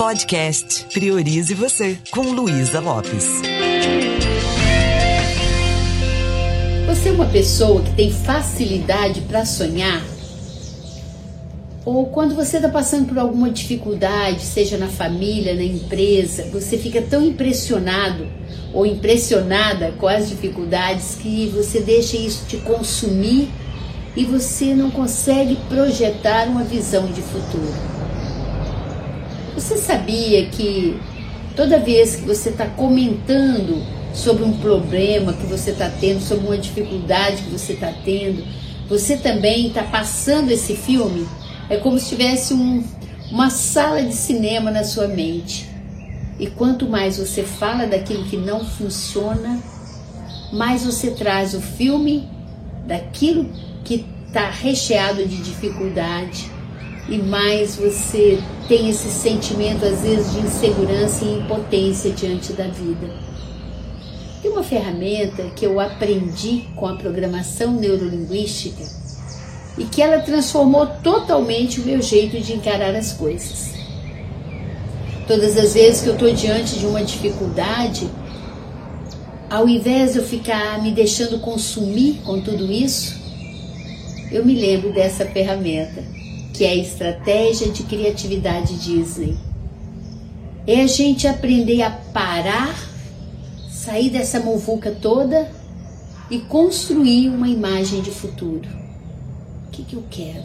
Podcast Priorize Você, com Luísa Lopes. Você é uma pessoa que tem facilidade para sonhar? Ou quando você está passando por alguma dificuldade, seja na família, na empresa, você fica tão impressionado ou impressionada com as dificuldades que você deixa isso te consumir e você não consegue projetar uma visão de futuro. Você sabia que toda vez que você está comentando sobre um problema que você está tendo, sobre uma dificuldade que você está tendo, você também está passando esse filme? É como se tivesse um, uma sala de cinema na sua mente. E quanto mais você fala daquilo que não funciona, mais você traz o filme daquilo que está recheado de dificuldade e mais você tem esse sentimento às vezes de insegurança e impotência diante da vida. Tem uma ferramenta que eu aprendi com a programação neurolinguística e que ela transformou totalmente o meu jeito de encarar as coisas. Todas as vezes que eu estou diante de uma dificuldade, ao invés de eu ficar me deixando consumir com tudo isso, eu me lembro dessa ferramenta, que é a estratégia de criatividade Disney. É a gente aprender a parar, sair dessa muvuca toda e construir uma imagem de futuro. O que, que eu quero?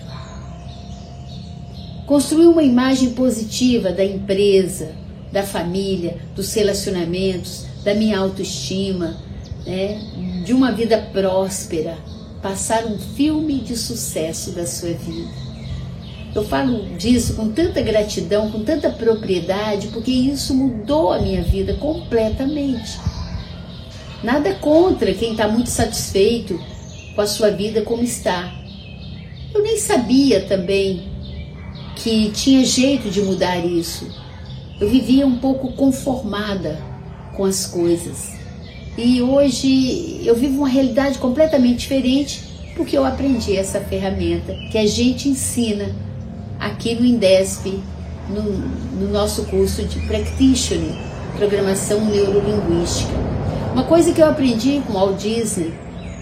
Construir uma imagem positiva da empresa, da família, dos relacionamentos, da minha autoestima, né? de uma vida próspera, passar um filme de sucesso da sua vida. Eu falo disso com tanta gratidão, com tanta propriedade, porque isso mudou a minha vida completamente. Nada contra quem está muito satisfeito com a sua vida como está. Eu nem sabia também que tinha jeito de mudar isso. Eu vivia um pouco conformada com as coisas. E hoje eu vivo uma realidade completamente diferente porque eu aprendi essa ferramenta que a gente ensina aqui no Indesp, no, no nosso curso de Practitioner, Programação Neurolinguística. Uma coisa que eu aprendi com Walt Disney,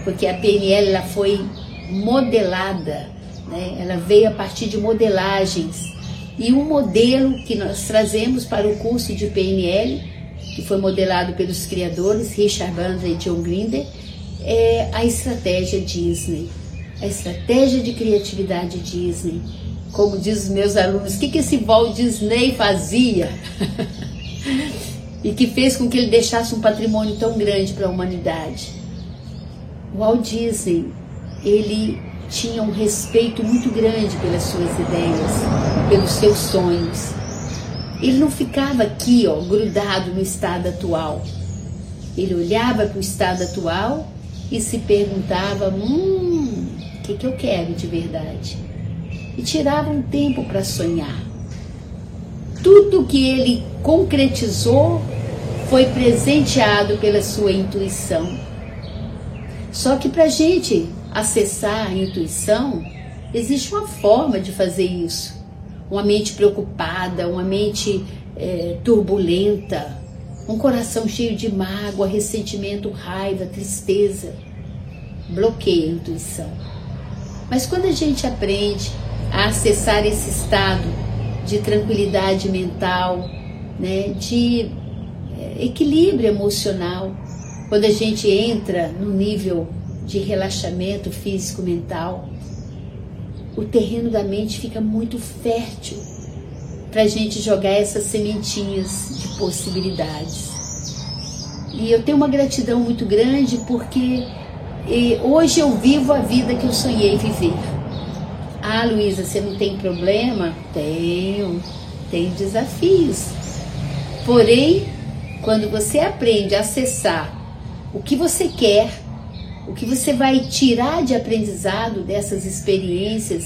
porque a PNL ela foi modelada né? Ela veio a partir de modelagens. E um modelo que nós trazemos para o curso de PNL, que foi modelado pelos criadores Richard Bandler e John Grinder, é a estratégia Disney. A estratégia de criatividade Disney. Como diz os meus alunos, o que, que esse Walt Disney fazia? e que fez com que ele deixasse um patrimônio tão grande para a humanidade. O Walt Disney, ele tinha um respeito muito grande pelas suas ideias, pelos seus sonhos. Ele não ficava aqui, ó, grudado no estado atual. Ele olhava para o estado atual e se perguntava: hum, o que, que eu quero de verdade? E tirava um tempo para sonhar. Tudo que ele concretizou foi presenteado pela sua intuição. Só que para a gente acessar a intuição, existe uma forma de fazer isso. Uma mente preocupada, uma mente é, turbulenta, um coração cheio de mágoa, ressentimento, raiva, tristeza. Bloqueia a intuição. Mas quando a gente aprende a acessar esse estado de tranquilidade mental, né, de é, equilíbrio emocional, quando a gente entra no nível de relaxamento físico mental, o terreno da mente fica muito fértil para a gente jogar essas sementinhas de possibilidades. E eu tenho uma gratidão muito grande porque hoje eu vivo a vida que eu sonhei viver. Ah, Luísa, você não tem problema? Tenho, tenho desafios. Porém, quando você aprende a acessar o que você quer, o que você vai tirar de aprendizado dessas experiências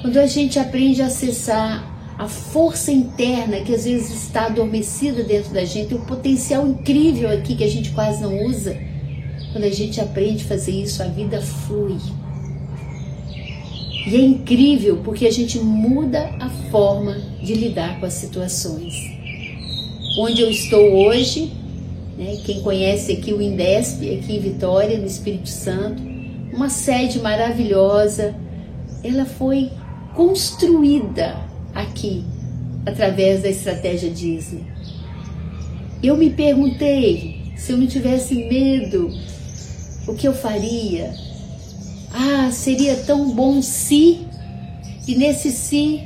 quando a gente aprende a acessar a força interna que às vezes está adormecida dentro da gente, o potencial incrível aqui que a gente quase não usa. Quando a gente aprende a fazer isso, a vida flui. E é incrível porque a gente muda a forma de lidar com as situações. Onde eu estou hoje, né, quem conhece aqui o Indesp, aqui em Vitória, no Espírito Santo, uma sede maravilhosa, ela foi construída aqui através da estratégia Disney. Eu me perguntei se eu não tivesse medo, o que eu faria? Ah, seria tão bom se. E nesse se,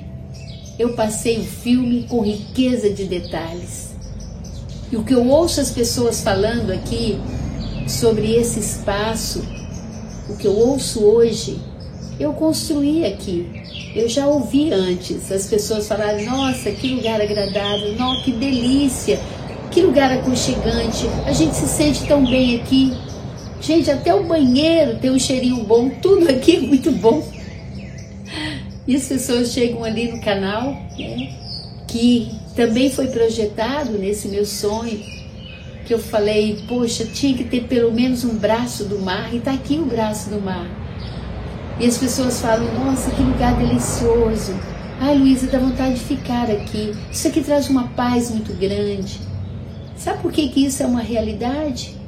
eu passei o filme com riqueza de detalhes. E o que eu ouço as pessoas falando aqui sobre esse espaço, o que eu ouço hoje, eu construí aqui. Eu já ouvi antes as pessoas falarem: nossa, que lugar agradável, nossa, que delícia, que lugar aconchegante, a gente se sente tão bem aqui. Gente, até o banheiro tem um cheirinho bom, tudo aqui é muito bom. E as pessoas chegam ali no canal, né, que também foi projetado nesse meu sonho, que eu falei, poxa, tinha que ter pelo menos um braço do mar, e tá aqui o braço do mar. E as pessoas falam, nossa, que lugar delicioso. Ai, Luísa, dá vontade de ficar aqui. Isso aqui traz uma paz muito grande. Sabe por que, que isso é uma realidade?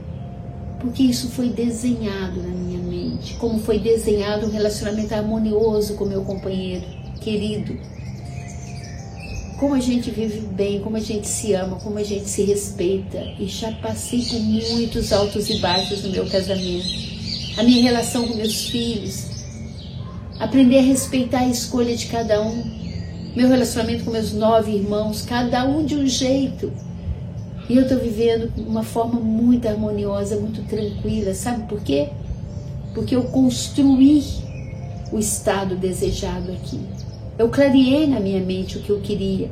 Porque isso foi desenhado na minha mente, como foi desenhado um relacionamento harmonioso com meu companheiro querido. Como a gente vive bem, como a gente se ama, como a gente se respeita. E já passei por muitos altos e baixos no meu casamento. A minha relação com meus filhos. Aprender a respeitar a escolha de cada um. Meu relacionamento com meus nove irmãos, cada um de um jeito e eu estou vivendo de uma forma muito harmoniosa, muito tranquila. Sabe por quê? Porque eu construí o estado desejado aqui. Eu clareei na minha mente o que eu queria.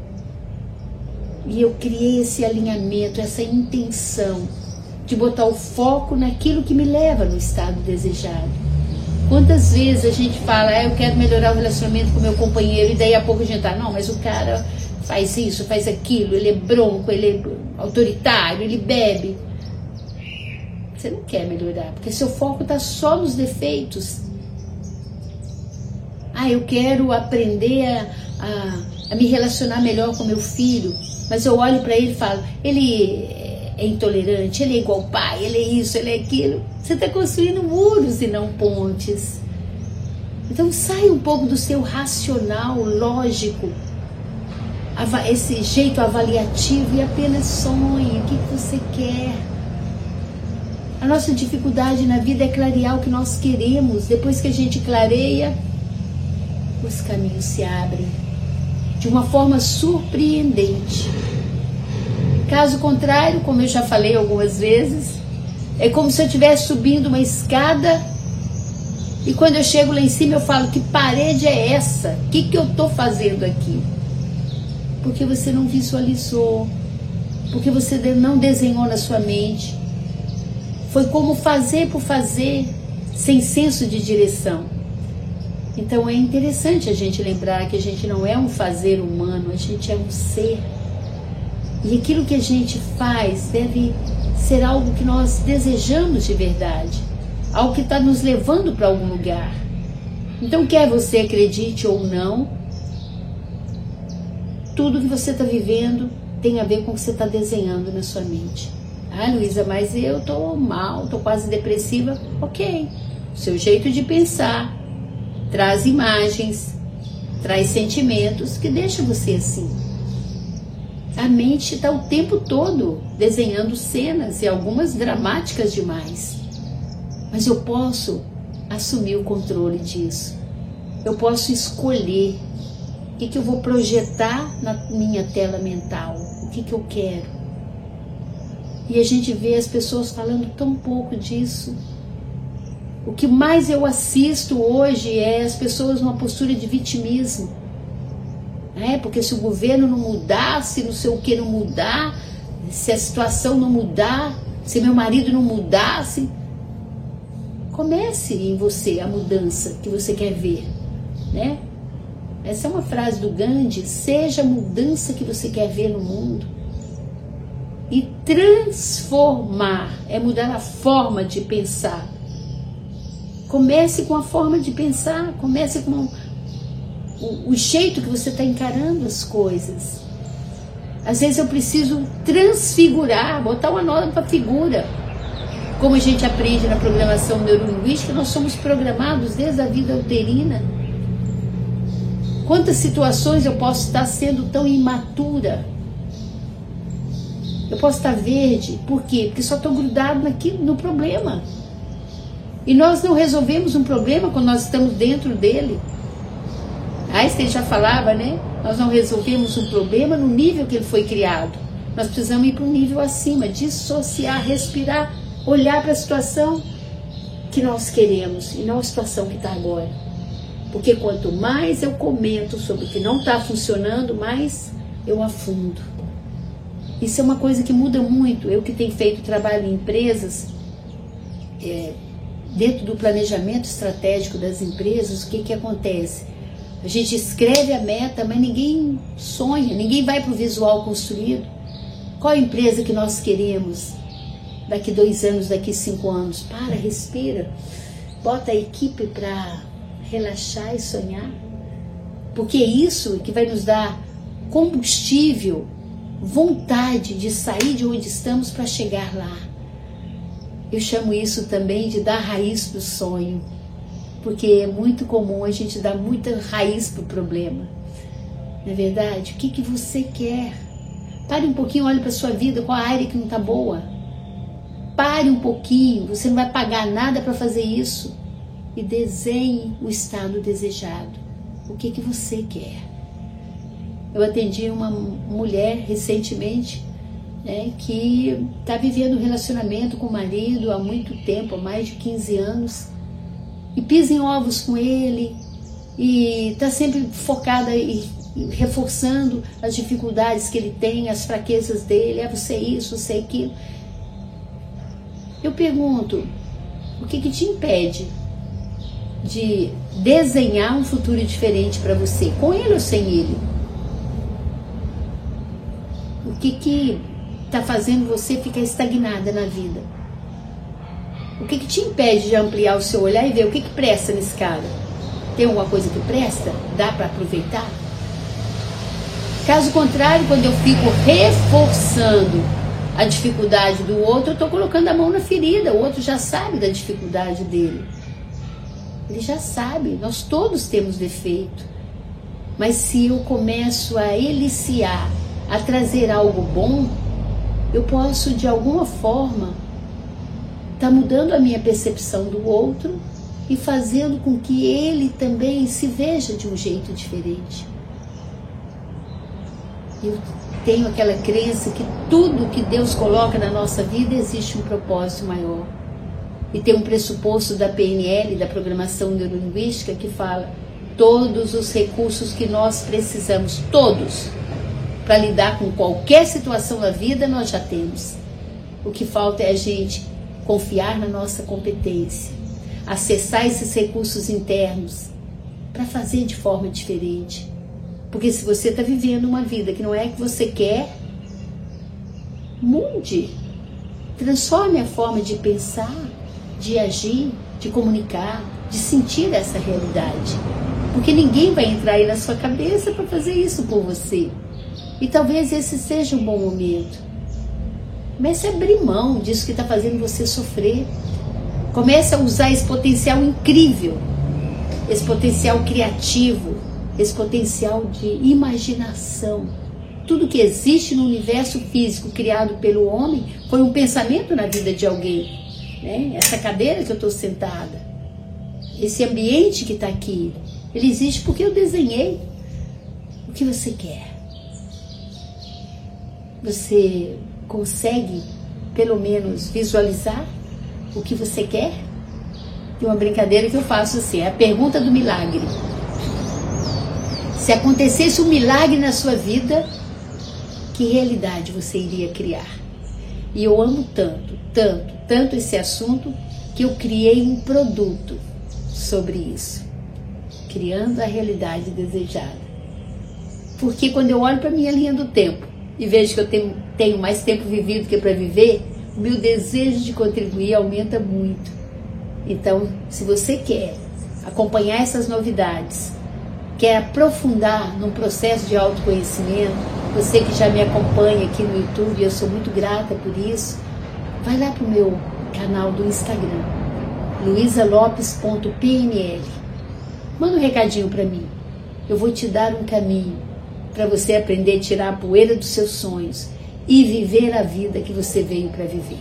E eu criei esse alinhamento, essa intenção de botar o foco naquilo que me leva no estado desejado. Quantas vezes a gente fala, ah, eu quero melhorar o relacionamento com meu companheiro, e daí a pouco a gente tá, não, mas o cara faz isso, faz aquilo, ele é bronco, ele é autoritário, ele bebe. Você não quer melhorar, porque seu foco está só nos defeitos. Ah, eu quero aprender a, a, a me relacionar melhor com meu filho, mas eu olho para ele e falo, ele é intolerante, ele é igual pai, ele é isso, ele é aquilo. Você está construindo muros e não pontes. Então sai um pouco do seu racional, lógico, esse jeito avaliativo e apenas sonhe o que você quer. A nossa dificuldade na vida é clarear o que nós queremos. Depois que a gente clareia, os caminhos se abrem de uma forma surpreendente. Caso contrário, como eu já falei algumas vezes, é como se eu estivesse subindo uma escada e quando eu chego lá em cima eu falo: que parede é essa? O que, que eu estou fazendo aqui? Porque você não visualizou, porque você não desenhou na sua mente. Foi como fazer por fazer, sem senso de direção. Então é interessante a gente lembrar que a gente não é um fazer humano, a gente é um ser. E aquilo que a gente faz deve ser algo que nós desejamos de verdade, algo que está nos levando para algum lugar. Então, quer você acredite ou não, tudo que você está vivendo tem a ver com o que você está desenhando na sua mente. Ah, Luísa, mas eu tô mal, tô quase depressiva. Ok, seu jeito de pensar traz imagens, traz sentimentos que deixam você assim. A mente está o tempo todo desenhando cenas e algumas dramáticas demais. Mas eu posso assumir o controle disso. Eu posso escolher que, que eu vou projetar na minha tela mental? O que, que eu quero? E a gente vê as pessoas falando tão pouco disso. O que mais eu assisto hoje é as pessoas numa postura de vitimismo. É, porque se o governo não mudar, se não sei o que não mudar, se a situação não mudar, se meu marido não mudasse, comece em você a mudança que você quer ver, né? Essa é uma frase do Gandhi: seja a mudança que você quer ver no mundo. E transformar é mudar a forma de pensar. Comece com a forma de pensar, comece com o, o jeito que você está encarando as coisas. Às vezes eu preciso transfigurar, botar uma nova figura. Como a gente aprende na programação neurolinguística, nós somos programados desde a vida uterina. Quantas situações eu posso estar sendo tão imatura? Eu posso estar verde, por quê? Porque só estou grudado aqui no problema. E nós não resolvemos um problema quando nós estamos dentro dele. Einstein já falava, né? Nós não resolvemos um problema no nível que ele foi criado. Nós precisamos ir para um nível acima, dissociar, respirar, olhar para a situação que nós queremos e não a situação que está agora. Porque quanto mais eu comento sobre o que não está funcionando, mais eu afundo. Isso é uma coisa que muda muito. Eu que tenho feito trabalho em empresas, é, dentro do planejamento estratégico das empresas, o que, que acontece? A gente escreve a meta, mas ninguém sonha, ninguém vai para o visual construído. Qual a empresa que nós queremos daqui dois anos, daqui cinco anos? Para, respira, bota a equipe para relaxar e sonhar, porque é isso que vai nos dar combustível, vontade de sair de onde estamos para chegar lá. Eu chamo isso também de dar raiz do sonho porque é muito comum a gente dar muita raiz para o problema. Não é verdade? O que, que você quer? Pare um pouquinho, olhe para sua vida, qual a área que não está boa. Pare um pouquinho, você não vai pagar nada para fazer isso. E desenhe o estado desejado. O que, que você quer? Eu atendi uma mulher recentemente né, que está vivendo um relacionamento com o marido há muito tempo, há mais de 15 anos e pisa em ovos com ele e está sempre focada e reforçando as dificuldades que ele tem, as fraquezas dele, é você isso, você aquilo. Eu pergunto, o que, que te impede de desenhar um futuro diferente para você, com ele ou sem ele? O que que está fazendo você ficar estagnada na vida? O que, que te impede de ampliar o seu olhar e ver o que, que presta nesse cara? Tem alguma coisa que presta? Dá para aproveitar? Caso contrário, quando eu fico reforçando a dificuldade do outro, eu estou colocando a mão na ferida. O outro já sabe da dificuldade dele. Ele já sabe, nós todos temos defeito. Mas se eu começo a eliciar, a trazer algo bom, eu posso de alguma forma está mudando a minha percepção do outro e fazendo com que ele também se veja de um jeito diferente. Eu tenho aquela crença que tudo que Deus coloca na nossa vida existe um propósito maior. E tem um pressuposto da PNL, da programação neurolinguística, que fala todos os recursos que nós precisamos, todos, para lidar com qualquer situação da vida, nós já temos. O que falta é a gente confiar na nossa competência, acessar esses recursos internos para fazer de forma diferente. Porque se você está vivendo uma vida que não é que você quer, mude. Transforme a forma de pensar, de agir, de comunicar, de sentir essa realidade. Porque ninguém vai entrar aí na sua cabeça para fazer isso por você. E talvez esse seja um bom momento Comece a abrir mão disso que está fazendo você sofrer. Comece a usar esse potencial incrível, esse potencial criativo, esse potencial de imaginação. Tudo que existe no universo físico criado pelo homem foi um pensamento na vida de alguém. Né? Essa cadeira que eu estou sentada, esse ambiente que está aqui, ele existe porque eu desenhei. O que você quer? Você consegue pelo menos visualizar o que você quer? Tem uma brincadeira que eu faço assim, é a pergunta do milagre. Se acontecesse um milagre na sua vida, que realidade você iria criar? E eu amo tanto, tanto, tanto esse assunto que eu criei um produto sobre isso, criando a realidade desejada. Porque quando eu olho para minha linha do tempo, e vejo que eu tenho, tenho mais tempo vivido que para viver, o meu desejo de contribuir aumenta muito. Então, se você quer acompanhar essas novidades, quer aprofundar num processo de autoconhecimento, você que já me acompanha aqui no YouTube, eu sou muito grata por isso, vai lá para o meu canal do Instagram, luisalopes.pnl. Manda um recadinho para mim. Eu vou te dar um caminho para você aprender a tirar a poeira dos seus sonhos e viver a vida que você veio para viver.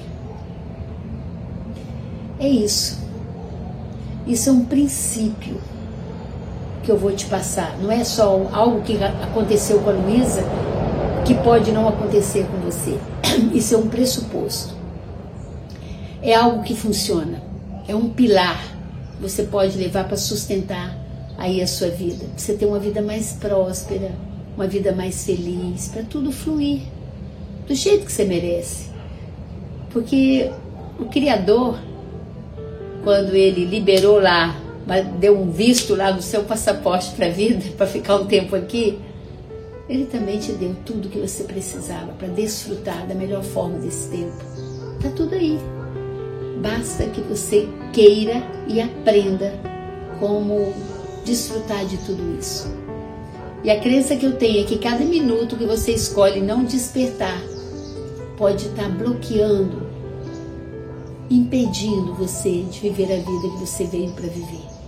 É isso. Isso é um princípio que eu vou te passar. Não é só algo que aconteceu com a Luísa que pode não acontecer com você. Isso é um pressuposto. É algo que funciona. É um pilar que você pode levar para sustentar aí a sua vida. Você ter uma vida mais próspera, uma vida mais feliz, para tudo fluir do jeito que você merece. Porque o Criador, quando ele liberou lá, deu um visto lá no seu passaporte para a vida, para ficar um tempo aqui, ele também te deu tudo que você precisava para desfrutar da melhor forma desse tempo. Tá tudo aí. Basta que você queira e aprenda como desfrutar de tudo isso. E a crença que eu tenho é que cada minuto que você escolhe não despertar pode estar bloqueando, impedindo você de viver a vida que você veio para viver.